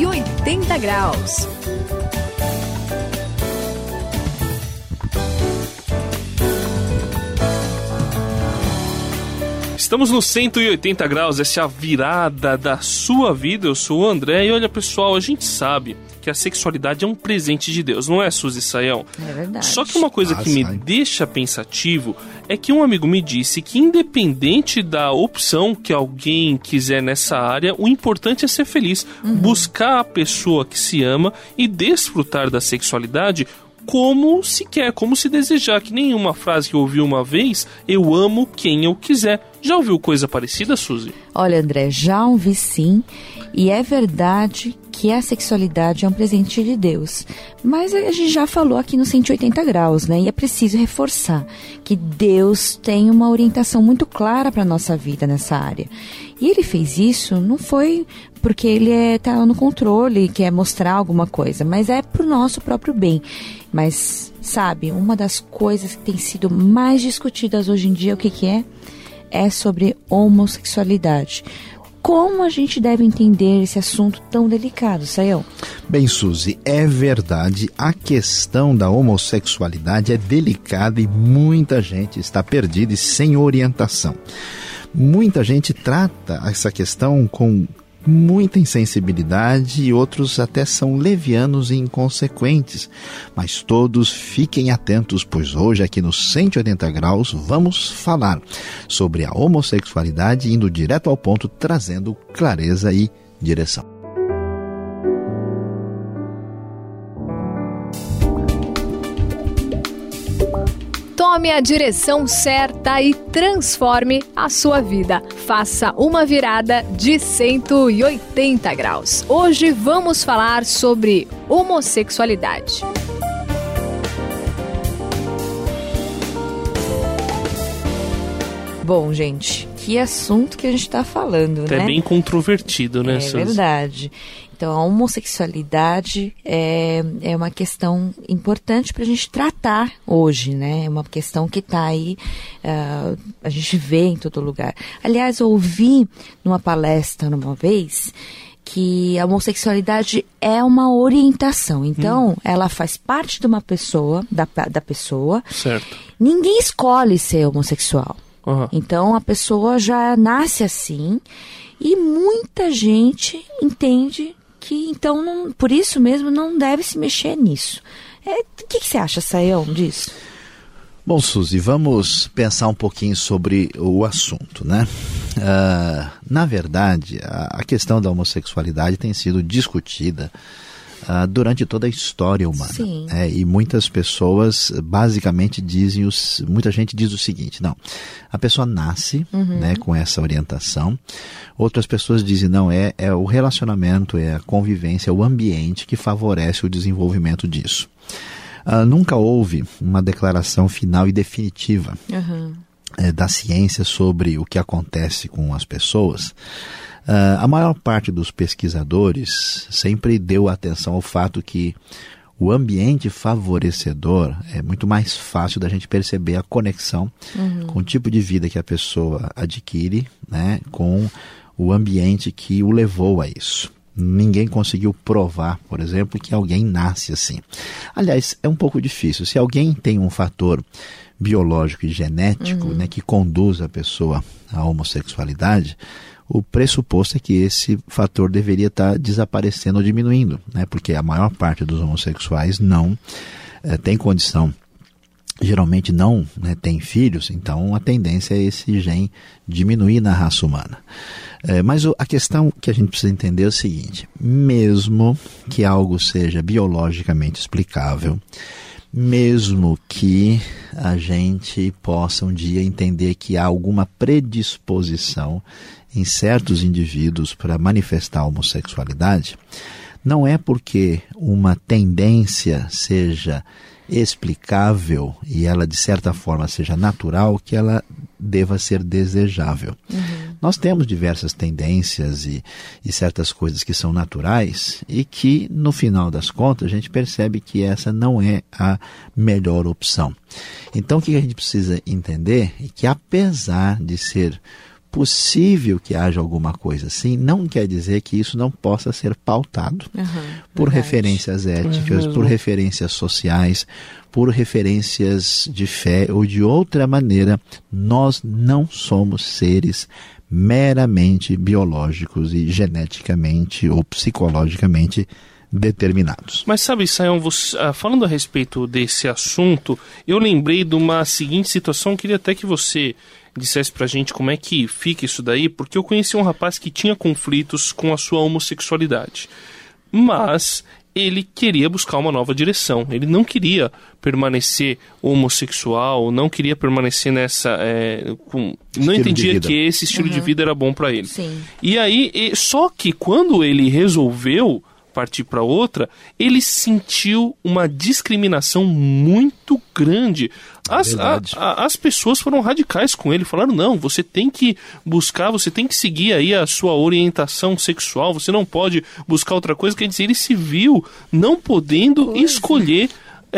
180 graus. Estamos no 180 graus, essa é a virada da sua vida. Eu sou o André e olha pessoal, a gente sabe que a sexualidade é um presente de Deus, não é, Suzy Saião? É verdade. Só que uma coisa Ah, que me deixa pensativo é que um amigo me disse que, independente da opção que alguém quiser nessa área, o importante é ser feliz, buscar a pessoa que se ama e desfrutar da sexualidade como se quer, como se desejar. Que nem uma frase que eu ouvi uma vez: eu amo quem eu quiser. Já ouviu coisa parecida, Suzy? Olha, André, já ouvi sim, e é verdade que a sexualidade é um presente de Deus. Mas a gente já falou aqui no 180 graus, né? E é preciso reforçar que Deus tem uma orientação muito clara para nossa vida nessa área. E ele fez isso não foi porque ele é, tá no controle, quer mostrar alguma coisa, mas é pro nosso próprio bem. Mas, sabe, uma das coisas que tem sido mais discutidas hoje em dia, o que que é? É sobre homossexualidade. Como a gente deve entender esse assunto tão delicado, Sayão? Bem, Suzy, é verdade, a questão da homossexualidade é delicada e muita gente está perdida e sem orientação. Muita gente trata essa questão com muita insensibilidade e outros até são levianos e inconsequentes. Mas todos fiquem atentos, pois hoje aqui no 180 graus vamos falar sobre a homossexualidade indo direto ao ponto, trazendo clareza e direção. Tome a direção certa e transforme a sua vida. Faça uma virada de 180 graus. Hoje vamos falar sobre homossexualidade. Bom, gente, que assunto que a gente está falando, É né? bem controvertido, né, É Suzy? verdade. Então, a homossexualidade é, é uma questão importante para a gente tratar hoje, né? É uma questão que está aí, ah, a gente vê em todo lugar. Aliás, eu ouvi numa palestra uma vez que a homossexualidade é uma orientação. Então, ela faz parte de uma pessoa, da, da pessoa. Certo. Ninguém escolhe ser homossexual. Aham. Então a pessoa já nasce assim e muita gente entende que então não, por isso mesmo não deve se mexer nisso. É, O que, que você acha, Sayão, disso? Bom, Suzy, vamos pensar um pouquinho sobre o assunto, né? Ah, na verdade, a, a questão da homossexualidade tem sido discutida ah, durante toda a história humana. Sim. É, e muitas pessoas basicamente dizem, os, muita gente diz o seguinte, não, a pessoa nasce né, com essa orientação, outras pessoas dizem, não, é, é o relacionamento, é a convivência, é o ambiente que favorece o desenvolvimento disso. Ah, nunca houve uma declaração final e definitiva eh, da ciência sobre o que acontece com as pessoas. Ah, a maior parte dos pesquisadores sempre deu atenção ao fato que o ambiente favorecedor é muito mais fácil da gente perceber a conexão com o tipo de vida que a pessoa adquire, né, com o ambiente que o levou a isso. Ninguém conseguiu provar, por exemplo, que alguém nasce assim. Aliás, é um pouco difícil. Se alguém tem um fator biológico e genético né, que conduz a pessoa à homossexualidade, o pressuposto é que esse fator deveria estar desaparecendo ou diminuindo, né, porque a maior parte dos homossexuais não eh, tem condição geralmente não né, tem filhos, então a tendência é esse gene diminuir na raça humana. É, mas o- a questão que a gente precisa entender é o seguinte: mesmo que algo seja biologicamente explicável, mesmo que a gente possa um dia entender que há alguma predisposição em certos indivíduos para manifestar a homossexualidade, não é porque uma tendência seja explicável e ela de certa forma seja natural que ela deva ser desejável. Nós temos diversas tendências e, e certas coisas que são naturais e que no final das contas a gente percebe que essa não é a melhor opção. Então o que a gente precisa entender é que apesar de ser possível que haja alguma coisa assim, não quer dizer que isso não possa ser pautado Uhum, por verdade. referências éticas, mesmo. por referências sociais, por referências de fé ou de outra maneira. Nós não somos seres meramente biológicos e geneticamente ou psicologicamente determinados. Mas sabe, Sayão, você, ah, falando a respeito desse assunto, eu lembrei de uma seguinte situação, queria até que você dissesse pra gente como é que fica isso daí, porque eu conheci um rapaz que tinha conflitos com a sua homossexualidade. Mas ele queria buscar uma nova direção. Ele não queria permanecer homossexual, não queria permanecer nessa. é, com- não entendia que esse estilo de vida era bom pra ele. Sim. E aí, e- só que quando ele resolveu partir para outra, ele sentiu uma discriminação muito grande. As, a- a- as pessoas foram radicais com ele, falaram: não, você tem que buscar, você tem que seguir aí a sua orientação sexual, você não pode buscar outra coisa. Quer dizer, ele se viu não podendo escolher. É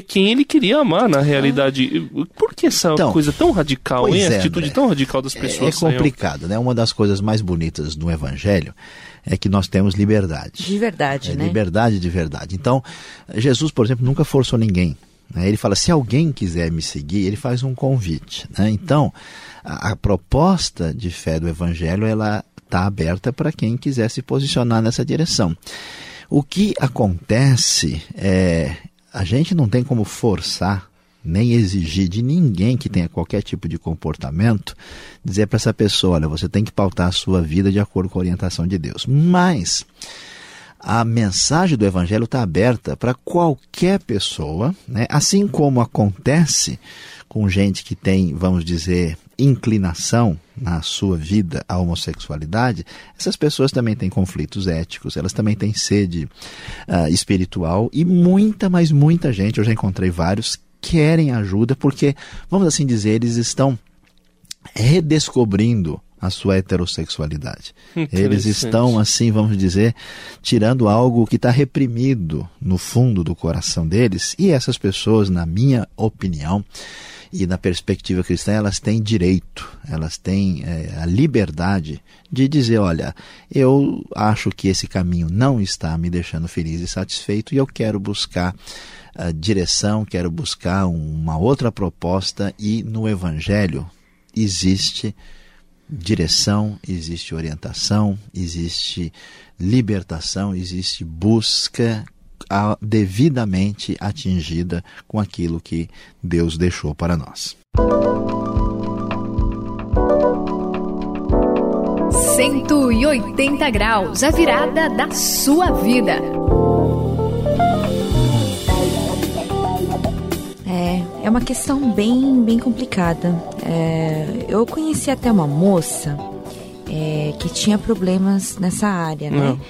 quem ele queria amar na realidade. Por que essa Então, coisa tão radical, hein? é, A atitude tão radical das É, pessoas. é complicado, né? Uma das coisas mais bonitas do Evangelho é que nós temos liberdade. De verdade, É né? liberdade de verdade. Então, Jesus, por exemplo, nunca forçou ninguém. né? Ele fala: se alguém quiser me seguir, ele faz um convite. né? Então, a, a proposta de fé do Evangelho ela está aberta para quem quiser se posicionar nessa direção. O que acontece é a gente não tem como forçar nem exigir de ninguém que tenha qualquer tipo de comportamento dizer para essa pessoa, olha, você tem que pautar a sua vida de acordo com a orientação de Deus. Mas a mensagem do Evangelho está aberta para qualquer pessoa, né? assim como acontece com gente que tem, vamos dizer, inclinação na sua vida à homossexualidade, essas pessoas também têm conflitos éticos, elas também têm sede ah, espiritual e muita, mas muita gente, eu já encontrei vários, querem ajuda porque, vamos assim dizer, eles estão redescobrindo a sua heterossexualidade. Eles estão, assim, vamos dizer, tirando algo que está reprimido no fundo do coração deles. E essas pessoas, na minha opinião, e na perspectiva cristã, elas têm direito, elas têm eh, a liberdade de dizer: olha, eu acho que esse caminho não está me deixando feliz e satisfeito e eu quero buscar a direção, quero buscar uma outra proposta e no Evangelho existe direção, existe orientação, existe libertação, existe busca devidamente atingida com aquilo que Deus deixou para nós. 180 graus, a virada da sua vida. É, é uma questão bem, bem complicada. É, eu conheci até uma moça é, que tinha problemas nessa área, né? Não.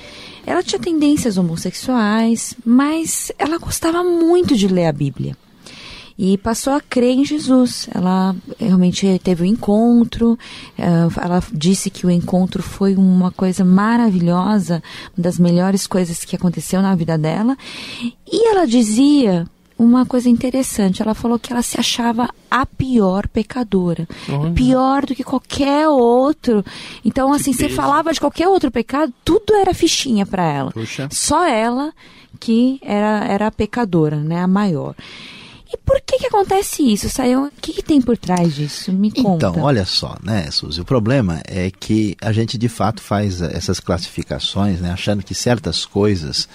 Ela tinha tendências homossexuais, mas ela gostava muito de ler a Bíblia. E passou a crer em Jesus. Ela realmente teve um encontro. eh, Ela disse que o encontro foi uma coisa maravilhosa, uma das melhores coisas que aconteceu na vida dela. E ela dizia uma coisa interessante. Ela falou que ela se achava a pior pecadora. Olha. Pior do que qualquer outro. Então, assim, você peso. falava de qualquer outro pecado, tudo era fichinha para ela. Puxa. Só ela que era, era a pecadora, né? A maior. E por que que acontece isso, Sayão? O que, que tem por trás disso? Me conta. Então, olha só, né, Suzy? O problema é que a gente de fato faz essas classificações, né, achando que certas coisas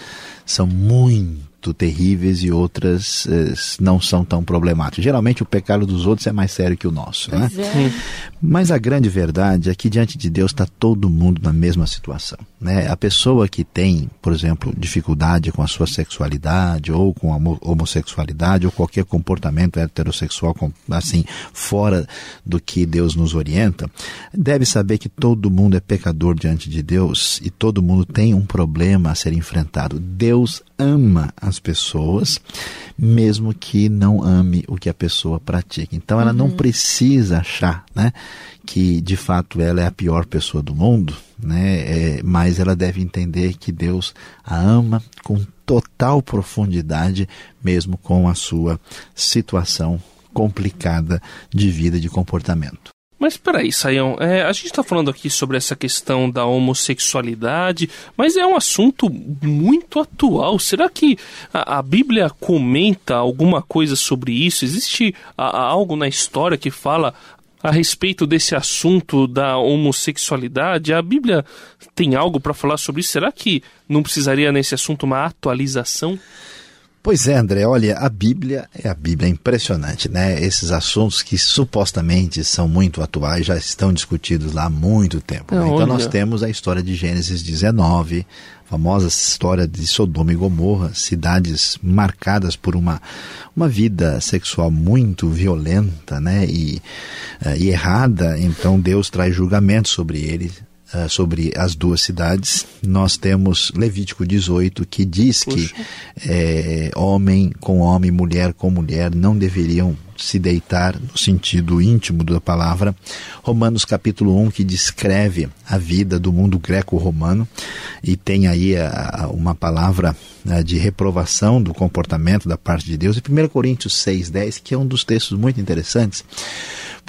são muito terríveis e outras eh, não são tão problemáticas. Geralmente o pecado dos outros é mais sério que o nosso, né? É. Mas a grande verdade é que diante de Deus está todo mundo na mesma situação. Né? A pessoa que tem, por exemplo, dificuldade com a sua sexualidade ou com a homo- homossexualidade ou qualquer comportamento heterossexual assim fora do que Deus nos orienta, deve saber que todo mundo é pecador diante de Deus e todo mundo tem um problema a ser enfrentado. Deus ama as pessoas, mesmo que não ame o que a pessoa pratica. Então ela não precisa achar, né, que de fato ela é a pior pessoa do mundo, né, é, mas ela deve entender que Deus a ama com total profundidade, mesmo com a sua situação complicada de vida e de comportamento. Mas peraí, Saião, é, a gente está falando aqui sobre essa questão da homossexualidade, mas é um assunto muito atual. Será que a, a Bíblia comenta alguma coisa sobre isso? Existe a, a algo na história que fala a respeito desse assunto da homossexualidade? A Bíblia tem algo para falar sobre isso? Será que não precisaria nesse assunto uma atualização? Pois é, André, olha, a Bíblia é a Bíblia é impressionante, né? Esses assuntos que supostamente são muito atuais já estão discutidos lá há muito tempo. Né? Então nós temos a história de Gênesis 19, a famosa história de Sodoma e Gomorra, cidades marcadas por uma, uma vida sexual muito violenta, né? E, uh, e errada. Então Deus traz julgamento sobre eles uh, sobre as duas cidades. Nós temos Levítico 18 que diz Puxa. que é, homem com homem, mulher com mulher não deveriam se deitar no sentido íntimo da palavra. Romanos capítulo 1 que descreve a vida do mundo greco-romano e tem aí a, a, uma palavra a, de reprovação do comportamento da parte de Deus. E 1 Coríntios 6, 10, que é um dos textos muito interessantes,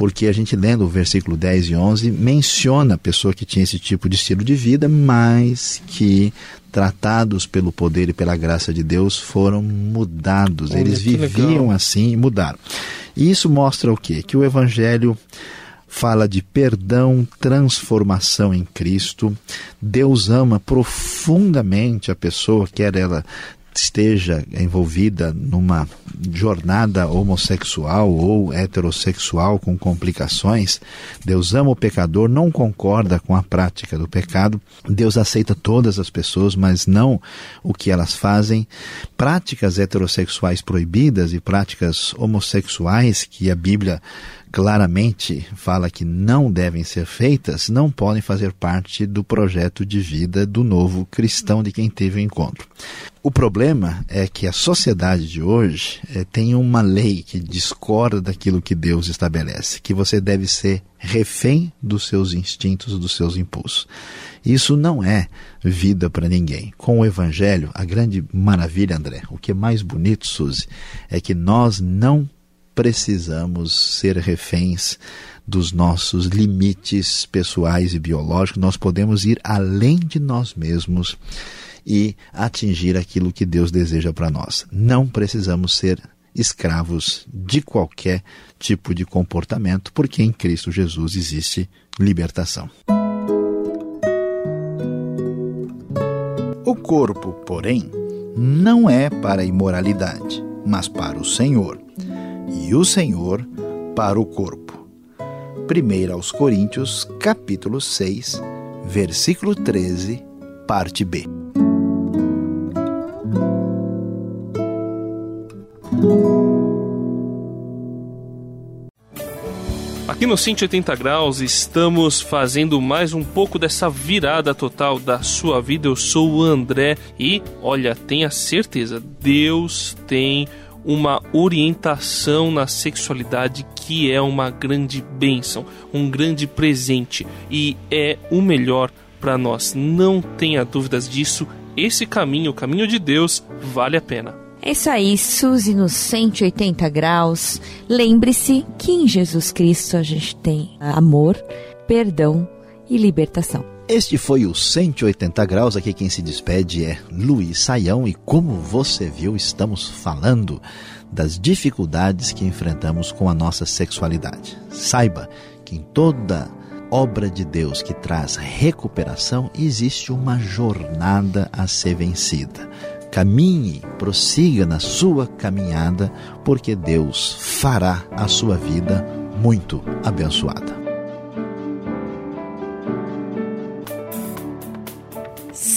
porque a gente lendo o versículo 10 e 11 menciona a pessoa que tinha esse tipo de estilo de vida, mas que tratados pelo poder e pela graça de Deus foram mudados. Olha, Eles viviam legal. assim e mudaram. E isso mostra o quê? Que o evangelho fala de perdão, transformação em Cristo. Deus ama profundamente a pessoa, quer ela esteja envolvida numa jornada homossexual ou heterossexual com complicações, Deus ama o pecador, não concorda com a prática do pecado. Deus aceita todas as pessoas, mas não o que elas fazem. Práticas heterossexuais proibidas e práticas homossexuais que a Bíblia claramente fala que não devem ser feitas, não podem fazer parte do projeto de vida do novo cristão de quem teve o encontro. O problema é que a sociedade de hoje é, tem uma lei que discorda daquilo que Deus estabelece, que você deve ser refém dos seus instintos, dos seus impulsos. Isso não é vida para ninguém. Com o Evangelho, a grande maravilha, André, o que é mais bonito, Suzy, é que nós não precisamos ser reféns dos nossos limites pessoais e biológicos, nós podemos ir além de nós mesmos e atingir aquilo que Deus deseja para nós. Não precisamos ser escravos de qualquer tipo de comportamento, porque em Cristo Jesus existe libertação. O corpo, porém, não é para a imoralidade, mas para o Senhor, e o Senhor para o corpo. 1 aos Coríntios, capítulo 6, versículo 13, parte B. Aqui no 180 graus estamos fazendo mais um pouco dessa virada total da sua vida. Eu sou o André e olha, tenha certeza, Deus tem uma orientação na sexualidade que é uma grande bênção, um grande presente e é o melhor para nós. Não tenha dúvidas disso. Esse caminho, o caminho de Deus, vale a pena. É isso aí, Suzy nos 180 graus. Lembre-se que em Jesus Cristo a gente tem amor, perdão e libertação. Este foi o 180 graus. Aqui quem se despede é Luiz Saião e como você viu, estamos falando das dificuldades que enfrentamos com a nossa sexualidade. Saiba que em toda obra de Deus que traz recuperação existe uma jornada a ser vencida. Caminhe, prossiga na sua caminhada, porque Deus fará a sua vida muito abençoada.